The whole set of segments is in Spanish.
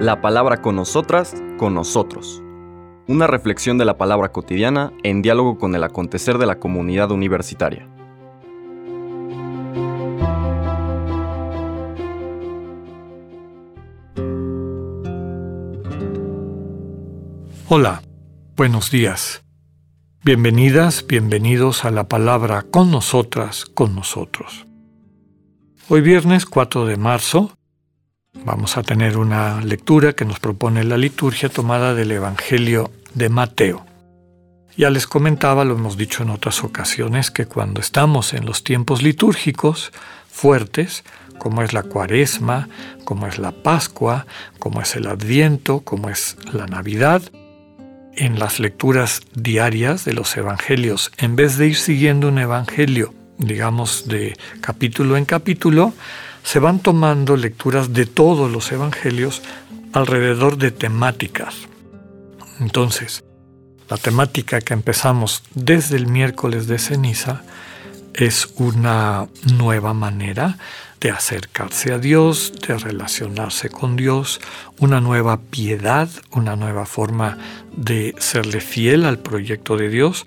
La palabra con nosotras, con nosotros. Una reflexión de la palabra cotidiana en diálogo con el acontecer de la comunidad universitaria. Hola, buenos días. Bienvenidas, bienvenidos a la palabra con nosotras, con nosotros. Hoy viernes 4 de marzo vamos a tener una lectura que nos propone la liturgia tomada del Evangelio de Mateo. Ya les comentaba, lo hemos dicho en otras ocasiones, que cuando estamos en los tiempos litúrgicos fuertes, como es la cuaresma, como es la Pascua, como es el Adviento, como es la Navidad, en las lecturas diarias de los evangelios, en vez de ir siguiendo un evangelio, digamos, de capítulo en capítulo, se van tomando lecturas de todos los evangelios alrededor de temáticas. Entonces, la temática que empezamos desde el miércoles de ceniza es una nueva manera de acercarse a Dios, de relacionarse con Dios, una nueva piedad, una nueva forma de serle fiel al proyecto de Dios,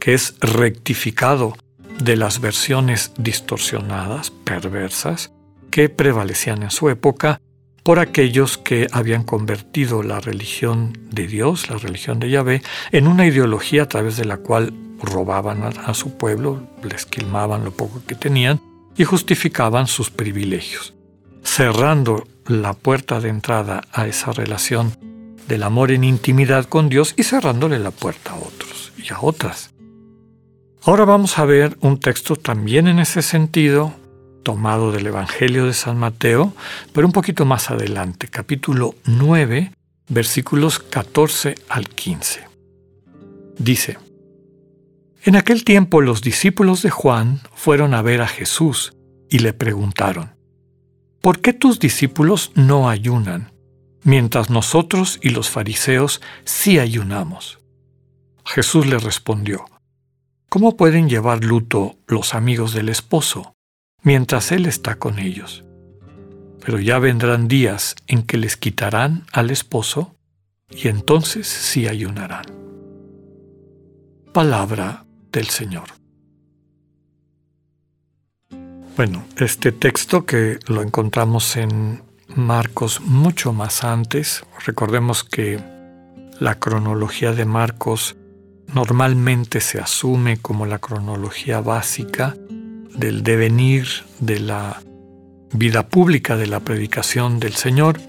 que es rectificado de las versiones distorsionadas, perversas, que prevalecían en su época por aquellos que habían convertido la religión de Dios, la religión de Yahvé, en una ideología a través de la cual robaban a, su pueblo, les quilmaban lo poco que tenían y justificaban sus privilegios, cerrando la puerta de entrada a esa relación del amor en intimidad con Dios y cerrándole la puerta a otros y a otras. Ahora vamos a ver un texto también en ese sentido, tomado del Evangelio de San Mateo, pero un poquito más adelante, capítulo 9, versículos 14 al 15. Dice, En aquel tiempo los discípulos de Juan fueron a ver a Jesús y le preguntaron, ¿por qué tus discípulos no ayunan, mientras nosotros y los fariseos sí ayunamos? Jesús le respondió, ¿cómo pueden llevar luto los amigos del esposo mientras él está con ellos? Pero ya vendrán días en que les quitarán al esposo y entonces sí ayunarán. Palabra del Señor. Bueno, este texto que lo encontramos en Marcos mucho más antes, recordemos que la cronología de Marcos normalmente se asume como la cronología básica del devenir de la vida pública de la predicación del Señor.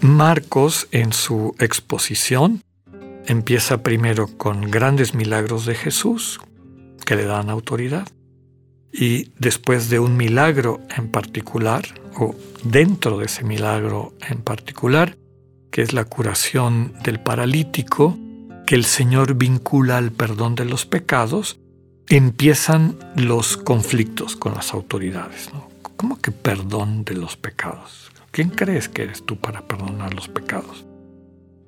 Marcos en su exposición empieza primero con grandes milagros de Jesús que le dan autoridad y después de un milagro en particular, o dentro de ese milagro en particular, que es la curación del paralítico, que el Señor vincula al perdón de los pecados, empiezan los conflictos con las autoridades. ¿Cómo que perdón de los pecados? ¿Quién crees que eres tú para perdonar los pecados?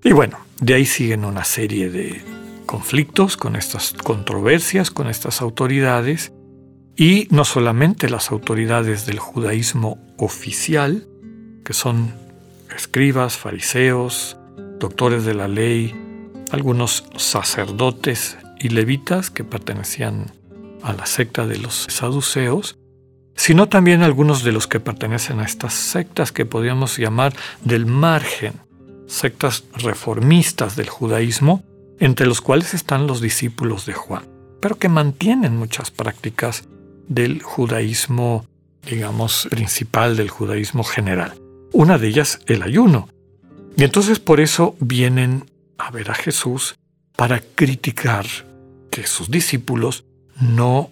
Y bueno, de ahí siguen una serie de conflictos con estas controversias, con estas autoridades, y no solamente las autoridades del judaísmo oficial, que son escribas, fariseos, doctores de la ley, algunos sacerdotes y levitas que pertenecían a la secta de los saduceos, sino también algunos de los que pertenecen a estas sectas que podríamos llamar del margen, sectas reformistas del judaísmo, entre los cuales están los discípulos de Juan, pero que mantienen muchas prácticas del judaísmo, digamos, principal, del judaísmo general. Una de ellas, el ayuno. Y entonces por eso vienen a ver a Jesús para criticar que sus discípulos no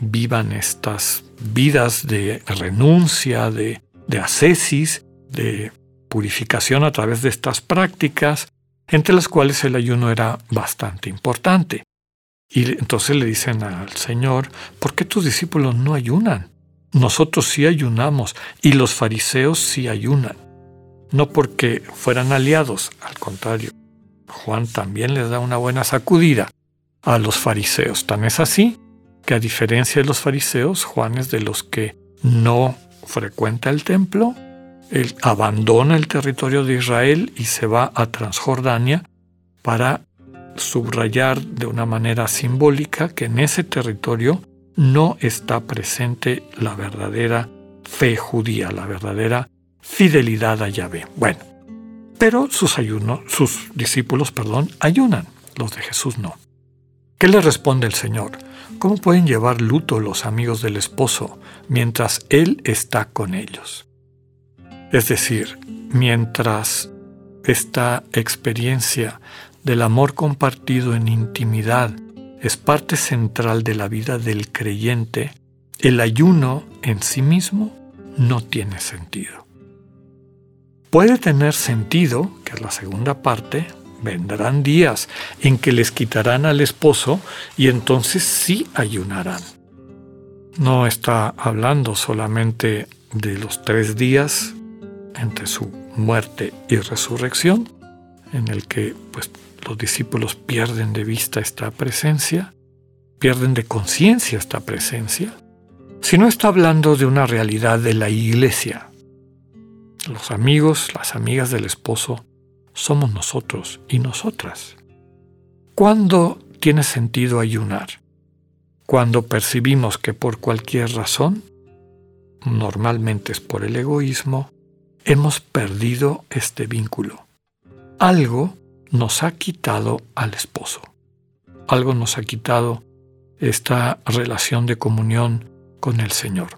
vivan estas vidas de renuncia, de, de ascesis, de purificación a través de estas prácticas, entre las cuales el ayuno era bastante importante. Y entonces le dicen al Señor, ¿por qué tus discípulos no ayunan? Nosotros sí ayunamos y los fariseos sí ayunan. No porque fueran aliados, al contrario, Juan también les da una buena sacudida a los fariseos. Tan es así que a diferencia de los fariseos, Juan es de los que no frecuenta el templo Él abandona el territorio de Israel y se va a Transjordania para subrayar de una manera simbólica que en ese territorio no está presente la verdadera fe judía, la verdadera fidelidad a Yahvé. Bueno, pero sus sus discípulos, perdón, ayunan, los de Jesús no. ¿Qué le responde el Señor? ¿Cómo pueden llevar luto los amigos del esposo mientras Él está con ellos? Es decir, mientras esta experiencia del amor compartido en intimidad es parte central de la vida del creyente, el ayuno en sí mismo no tiene sentido. Puede tener sentido, que es la segunda parte, vendrán días en que les quitarán al esposo y entonces sí ayunarán. No está hablando solamente de los tres días entre su muerte y resurrección, en el que pues, los discípulos pierden de vista esta presencia, pierden de conciencia esta presencia, sino está hablando de una realidad de la iglesia. Los amigos, las amigas del esposo, somos nosotros y nosotras. ¿Cuándo tiene sentido ayunar? Cuando percibimos que por cualquier razón, normalmente es por el egoísmo, hemos perdido este vínculo. Algo nos ha quitado al esposo. Algo nos ha quitado esta relación de comunión con el Señor.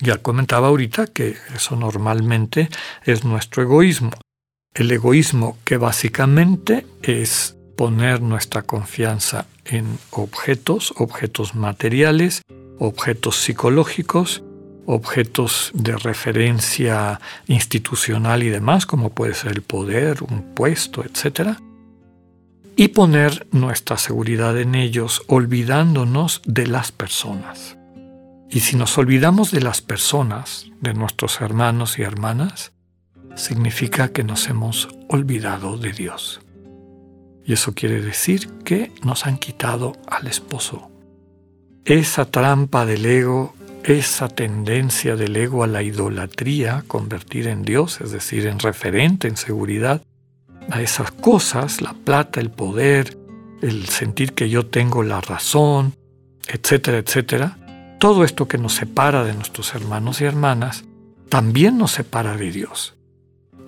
Ya comentaba ahorita que eso normalmente es nuestro egoísmo. El egoísmo que básicamente es poner nuestra confianza en objetos, objetos materiales, objetos psicológicos, objetos de referencia institucional y demás, como puede ser el poder, un puesto, etc. Y poner nuestra seguridad en ellos olvidándonos de las personas. Y si nos olvidamos de las personas, de nuestros hermanos y hermanas, significa que nos hemos olvidado de Dios. Y eso quiere decir que nos han quitado al esposo. Esa trampa del ego esa tendencia del ego a la idolatría, convertir en Dios, es decir, en referente, en seguridad, a esas cosas, la plata, el poder, el sentir que yo tengo la razón, etcétera, etcétera, todo esto que nos separa de nuestros hermanos y hermanas, también nos separa de Dios,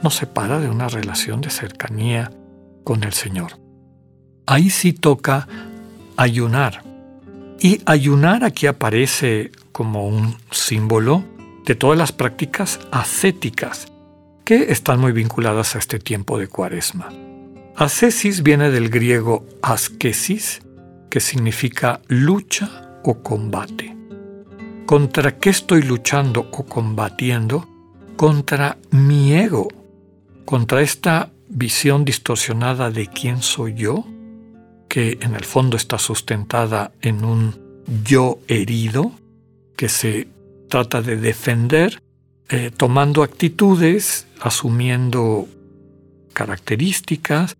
nos separa de una relación de cercanía con el Señor. Ahí sí toca ayunar. Y ayunar aquí aparece como un símbolo de todas las prácticas ascéticas que están muy vinculadas a este tiempo de cuaresma. Ascesis viene del griego askesis, que significa lucha o combate. ¿Contra qué estoy luchando o combatiendo? Contra mi ego, contra esta visión distorsionada de quién soy yo, que en el fondo está sustentada en un yo herido, que se trata de defender eh, tomando actitudes, asumiendo características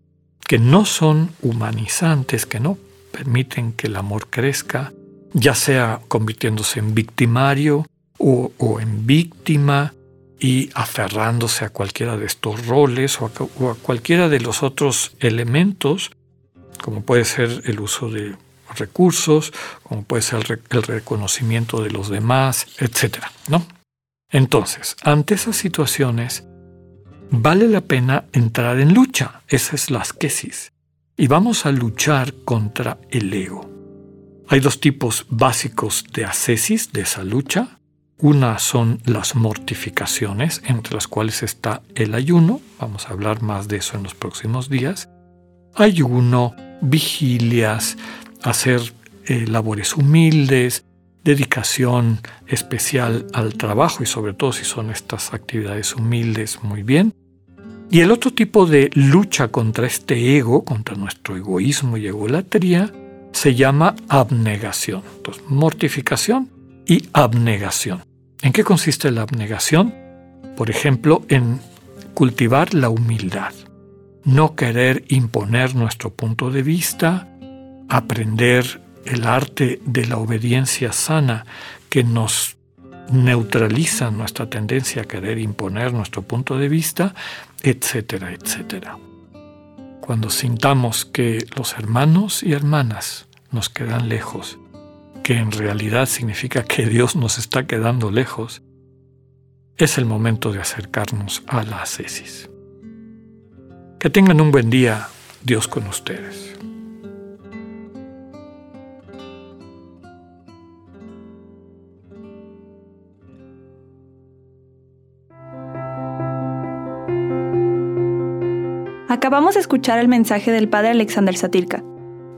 que no son humanizantes, que no permiten que el amor crezca, ya sea convirtiéndose en victimario o, en víctima y aferrándose a cualquiera de estos roles o a cualquiera de los otros elementos, como puede ser el uso de recursos, como puede ser el reconocimiento de los demás, etc. ¿no? Entonces, ante esas situaciones, vale la pena entrar en lucha. Esa es la asquesis. Y vamos a luchar contra el ego. Hay dos tipos básicos de ascesis, de esa lucha. Una son las mortificaciones, entre las cuales está el ayuno. Vamos a hablar más de eso en los próximos días. Ayuno, vigilias, hacer eh, labores humildes, dedicación especial al trabajo y sobre todo si son estas actividades humildes, muy bien. Y el otro tipo de lucha contra este ego, contra nuestro egoísmo y egolatría, se llama abnegación. Entonces, mortificación y abnegación. ¿En qué consiste la abnegación? Por ejemplo, en cultivar la humildad, no querer imponer nuestro punto de vista, aprender el arte de la obediencia sana que nos neutralizan nuestra tendencia a querer imponer nuestro punto de vista, etcétera, etcétera. Cuando sintamos que los hermanos y hermanas nos quedan lejos, que en realidad significa que Dios nos está quedando lejos, es el momento de acercarnos a la ascesis. Que tengan un buen día, Dios con ustedes. Acabamos de escuchar el mensaje del Padre Alexander Satirka.